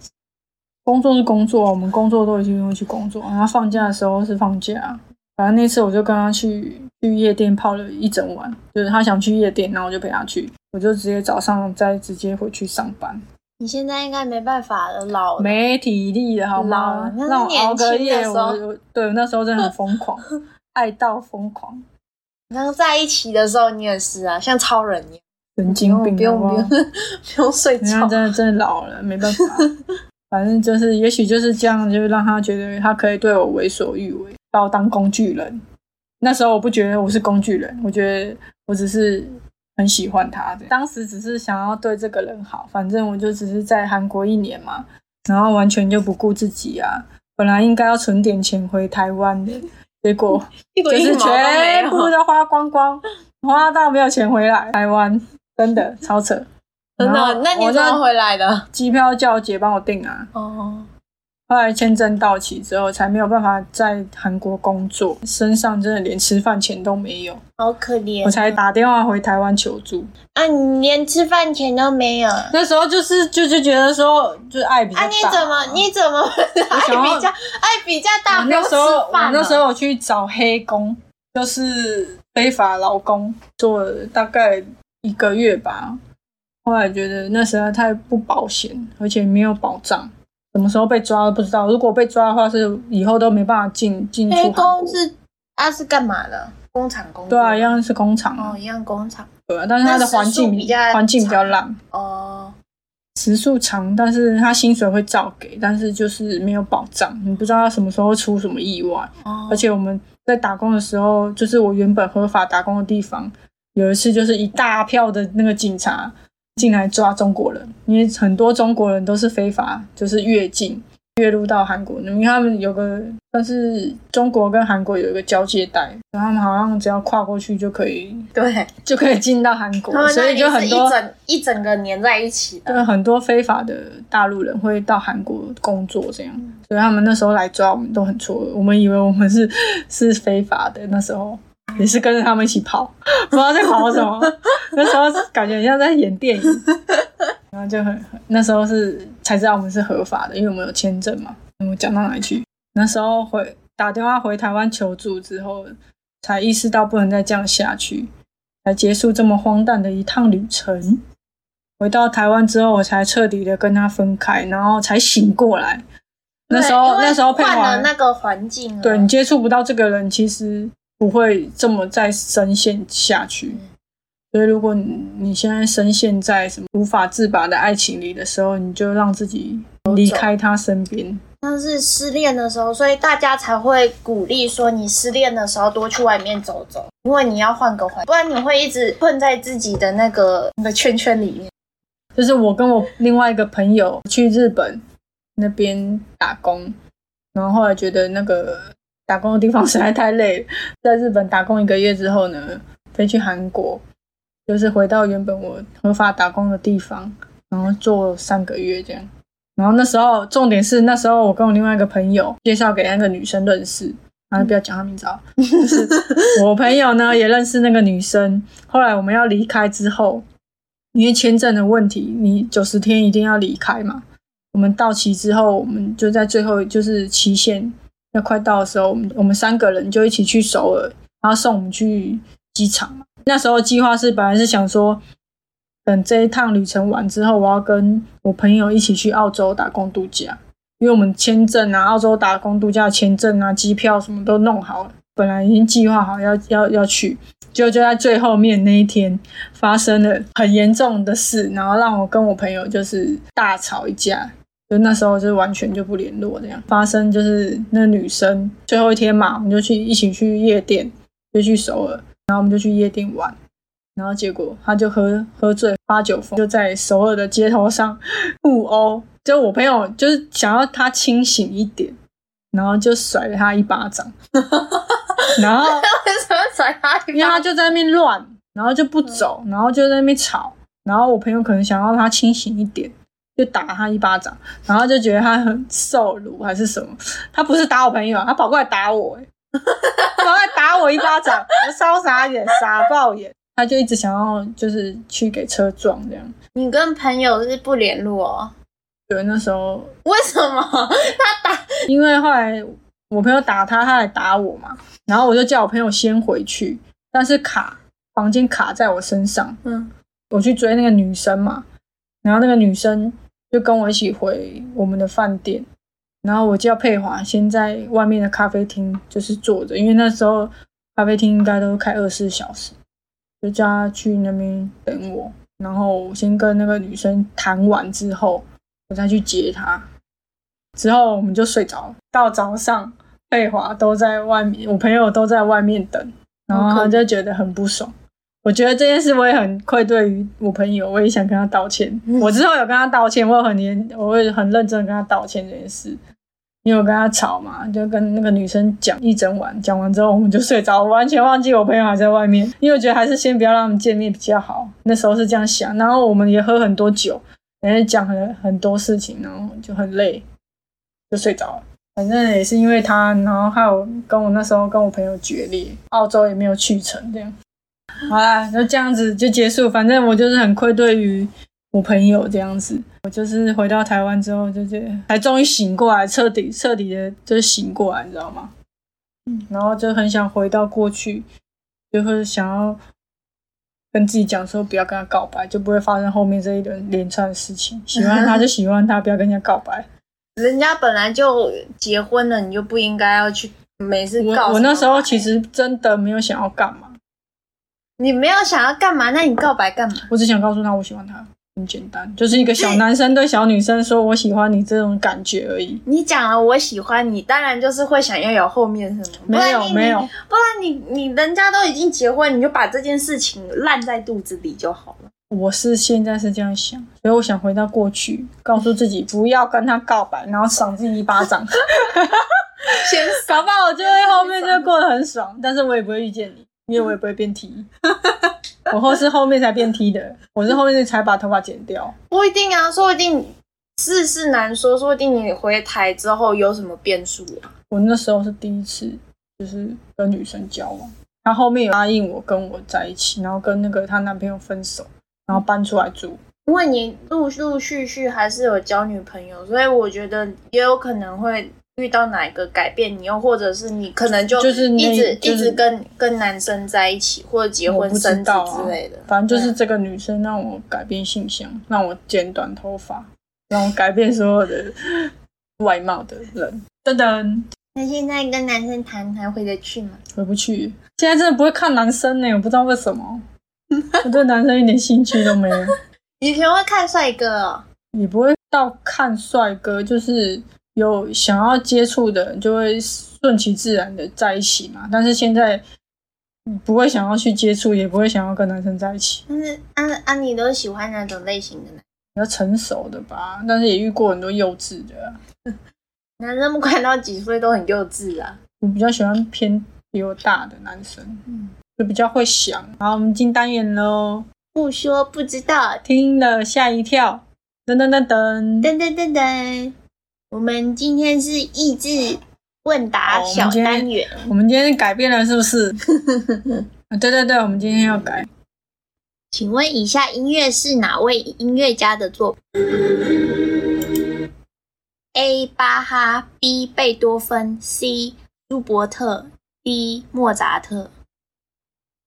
工作是工作，我们工作都已经会去工作，然后放假的时候是放假。反正那次我就跟他去去夜店泡了一整晚，就是他想去夜店，然后我就陪他去，我就直接早上再直接回去上班。你现在应该没办法了，老了没体力了，好吗？那我熬个夜，我对那时候真的很疯狂，[laughs] 爱到疯狂。刚刚在一起的时候，你也是啊，像超人一样，神经病，不用不用 [laughs] 不用睡觉，真的真的老了，没办法。[laughs] 反正就是，也许就是这样，就让他觉得他可以对我为所欲为，把我当工具人。那时候我不觉得我是工具人，我觉得我只是。很喜欢他的，当时只是想要对这个人好，反正我就只是在韩国一年嘛，然后完全就不顾自己啊。本来应该要存点钱回台湾的，结果 [laughs] 就是全部都花光光，花到没有钱回来。台湾真的超扯，真的？那你怎么回来的？机票叫我姐帮我订啊。哦。后来签证到期之后，才没有办法在韩国工作，身上真的连吃饭钱都没有，好可怜。我才打电话回台湾求助。啊，你连吃饭钱都没有？那时候就是就是觉得说，就是爱比较大。啊，你怎么你怎么爱比较爱比较大？那时候我那时候我去找黑工，就是非法劳工，做了大概一个月吧。后来觉得那实在太不保险，而且没有保障。什么时候被抓都不知道。如果被抓的话，是以后都没办法进进出。黑工是啊，是干嘛的？工厂工。对啊，一样是工厂哦，一样工厂。对啊，但是它的环境比较环境比较烂哦。时速长，但是他薪水会照给，但是就是没有保障，你不知道他什么时候会出什么意外。哦。而且我们在打工的时候，就是我原本合法打工的地方，有一次就是一大票的那个警察。进来抓中国人，因为很多中国人都是非法，就是越境越入到韩国。因为他们有个，但是中国跟韩国有一个交界带，然后他们好像只要跨过去就可以，对，就可以进到韩国。所以就很多一整一整个粘在一起的，很多非法的大陆人会到韩国工作，这样，所以他们那时候来抓我们都很错愕，我们以为我们是是非法的，那时候。也是跟着他们一起跑，[laughs] 不知道在跑什么。[laughs] 那时候感觉像在演电影，[laughs] 然后就很那时候是才知道我们是合法的，因为我们有签证嘛。我讲到哪去？那时候回打电话回台湾求助之后，才意识到不能再这样下去，才结束这么荒诞的一趟旅程。回到台湾之后，我才彻底的跟他分开，然后才醒过来。那时候那时候换了那个环境，对你接触不到这个人，其实。不会这么再深陷下去，所以如果你你现在深陷在什么无法自拔的爱情里的时候，你就让自己离开他身边。那是失恋的时候，所以大家才会鼓励说，你失恋的时候多去外面走走，因为你要换个环，不然你会一直困在自己的那个那个圈圈里面。就是我跟我另外一个朋友去日本那边打工，然后后来觉得那个。打工的地方实在太累，在日本打工一个月之后呢，飞去韩国，就是回到原本我合法打工的地方，然后做三个月这样。然后那时候重点是那时候我跟我另外一个朋友介绍给那个女生认识，然后不要讲她名字啊，[laughs] 就是我朋友呢也认识那个女生。后来我们要离开之后，因为签证的问题，你九十天一定要离开嘛。我们到期之后，我们就在最后就是期限。要快到的时候，我们我们三个人就一起去首尔，然后送我们去机场。那时候计划是本来是想说，等这一趟旅程完之后，我要跟我朋友一起去澳洲打工度假，因为我们签证啊，澳洲打工度假签证啊，机票什么都弄好了，本来已经计划好要要要去，就就在最后面那一天发生了很严重的事，然后让我跟我朋友就是大吵一架。就那时候就完全就不联络，这样发生就是那女生最后一天嘛，我们就去一起去夜店，就去首尔，然后我们就去夜店玩，然后结果他就喝喝醉发酒疯，就在首尔的街头上互殴。就我朋友就是想要他清醒一点，然后就甩了他 [laughs] [laughs] 一巴掌。然后为什么甩他？因为他就在那边乱，然后就不走，然后就在那边吵。然后我朋友可能想要他清醒一点，就打他一巴掌，然后就觉得他很受辱还是什么。他不是打我朋友，他跑过来打我、欸，跑过来打我一巴掌，我超傻眼，傻爆眼。他就一直想要就是去给车撞这样。你跟朋友是不联络、哦？对，那时候为什么他打？因为后来我朋友打他，他来打我嘛，然后我就叫我朋友先回去，但是卡房间卡在我身上，嗯，我去追那个女生嘛，然后那个女生就跟我一起回我们的饭店，然后我叫佩华先在外面的咖啡厅就是坐着，因为那时候咖啡厅应该都开二十四小时，就叫他去那边等我，然后我先跟那个女生谈完之后，我再去接她，之后我们就睡着了，到早上佩华都在外面，我朋友都在外面等，然后他就觉得很不爽。我觉得这件事我也很愧对于我朋友，我也想跟他道歉。我之后有跟他道歉，我有很严，我会很认真地跟他道歉这件事，因为我跟他吵嘛，就跟那个女生讲一整晚，讲完之后我们就睡着，我完全忘记我朋友还在外面，因为我觉得还是先不要让他们见面比较好。那时候是这样想，然后我们也喝很多酒，然后讲很很多事情，然后就很累，就睡着了。反正也是因为他，然后还有跟我那时候跟我朋友决裂，澳洲也没有去成这样。好啦，就这样子就结束。反正我就是很愧对于我朋友这样子。我就是回到台湾之后，就觉得才终于醒过来，彻底彻底的就是醒过来，你知道吗？嗯，然后就很想回到过去，就会想要跟自己讲说，不要跟他告白，就不会发生后面这一轮连串的事情。喜欢他就喜欢他，不要跟人家告白。[laughs] 人家本来就结婚了，你就不应该要去每次。我我那时候其实真的没有想要干嘛，你没有想要干嘛，那你告白干嘛？我只想告诉他我喜欢他，很简单，就是一个小男生对小女生说我喜欢你这种感觉而已。你讲了我喜欢你，当然就是会想要有后面什么。没有没有，，不然你你人家都已经结婚，你就把这件事情烂在肚子里就好了。我是现在是这样想，所以我想回到过去，告诉自己不要跟他告白，然后赏自己一巴掌。[laughs] 先搞不好我就会后面就会过得很爽，但是我也不会遇见你，因为我也不会变 T。[laughs] 我后是后面才变 T 的，我是后面才把头发剪掉。不一定啊，说不定世事难说，说不定你回台之后有什么变数啊。我那时候是第一次，就是跟女生交往，她后面有答应我跟我在一起，然后跟那个她男朋友分手，然后搬出来住。因为你陆陆续续还是有交女朋友，所以我觉得也有可能会遇到哪一个改变你，又或者是你可能就就是那一直、就是一直跟跟男生在一起，或者结婚生子之类的。反正就是这个女生让我改变性向，让我剪短头发，让我改变所有的外貌的人。噔噔，那现在跟男生谈还回得去吗？回不去。现在真的不会看男生呢，我不知道为什么，我对男生一点兴趣都没有，[laughs] 以前会看帅哥哦，也不会到看帅哥，就是有想要接触的人就会顺其自然的在一起嘛。但是现在不会想要去接触，也不会想要跟男生在一起。但是安安妮都喜欢那种类型的男比较成熟的吧，但是也遇过很多幼稚的啊、男生，不管到几岁都很幼稚啊。我比较喜欢偏比我大的男生，嗯，就比较会想。好，我们进单元喽，不说不知道，听了吓一跳，噔噔噔噔。噔噔噔噔，我们今天是益智问答小单元。我们今天改变了是不是？[laughs] 啊，对对对，我们今天要改。请问以下音乐是哪位音乐家的作品？A. 巴哈 B. 贝多芬 C. 舒伯特 D. 莫扎特。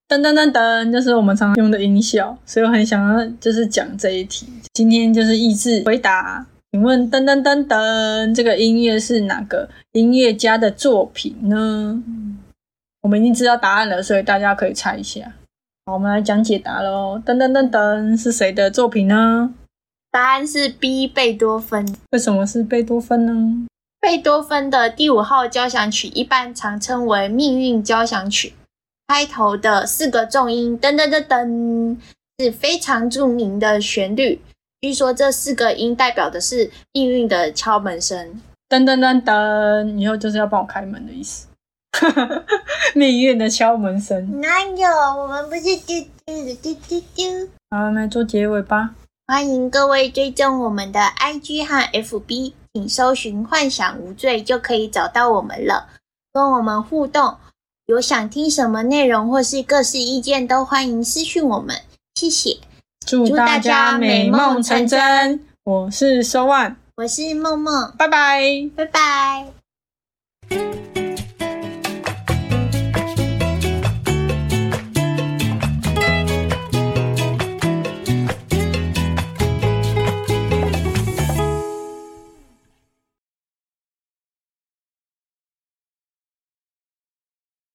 噔噔噔噔，就是我们常用的音效，所以我很想要就是讲这一题。今天就是益智回答，请问噔噔噔噔，这个音乐是哪个音乐家的作品呢？我们已经知道答案了，所以大家可以猜一下。好，我们来讲解答喽。噔噔噔噔，是谁的作品呢？答案是 B. 贝多芬。为什么是贝多芬呢？贝多芬的第五号交响曲一般常称为命运交响曲，开头的四个重音噔噔噔噔是非常著名的旋律。据说这四个音代表的是命运的敲门声。噔噔噔噔，以后就是要帮我开门的意思。[laughs] 命运的敲门声。哪有？我们不是丢丢丢丢丢。好，来做结尾吧。欢迎各位追踪我们的 IG 和 FB，请搜寻“幻想无罪”就可以找到我们了，跟我们互动。有想听什么内容或是各式意见，都欢迎私讯我们。谢谢，祝大家美梦成真。我是收万，我是梦梦，拜拜，拜拜。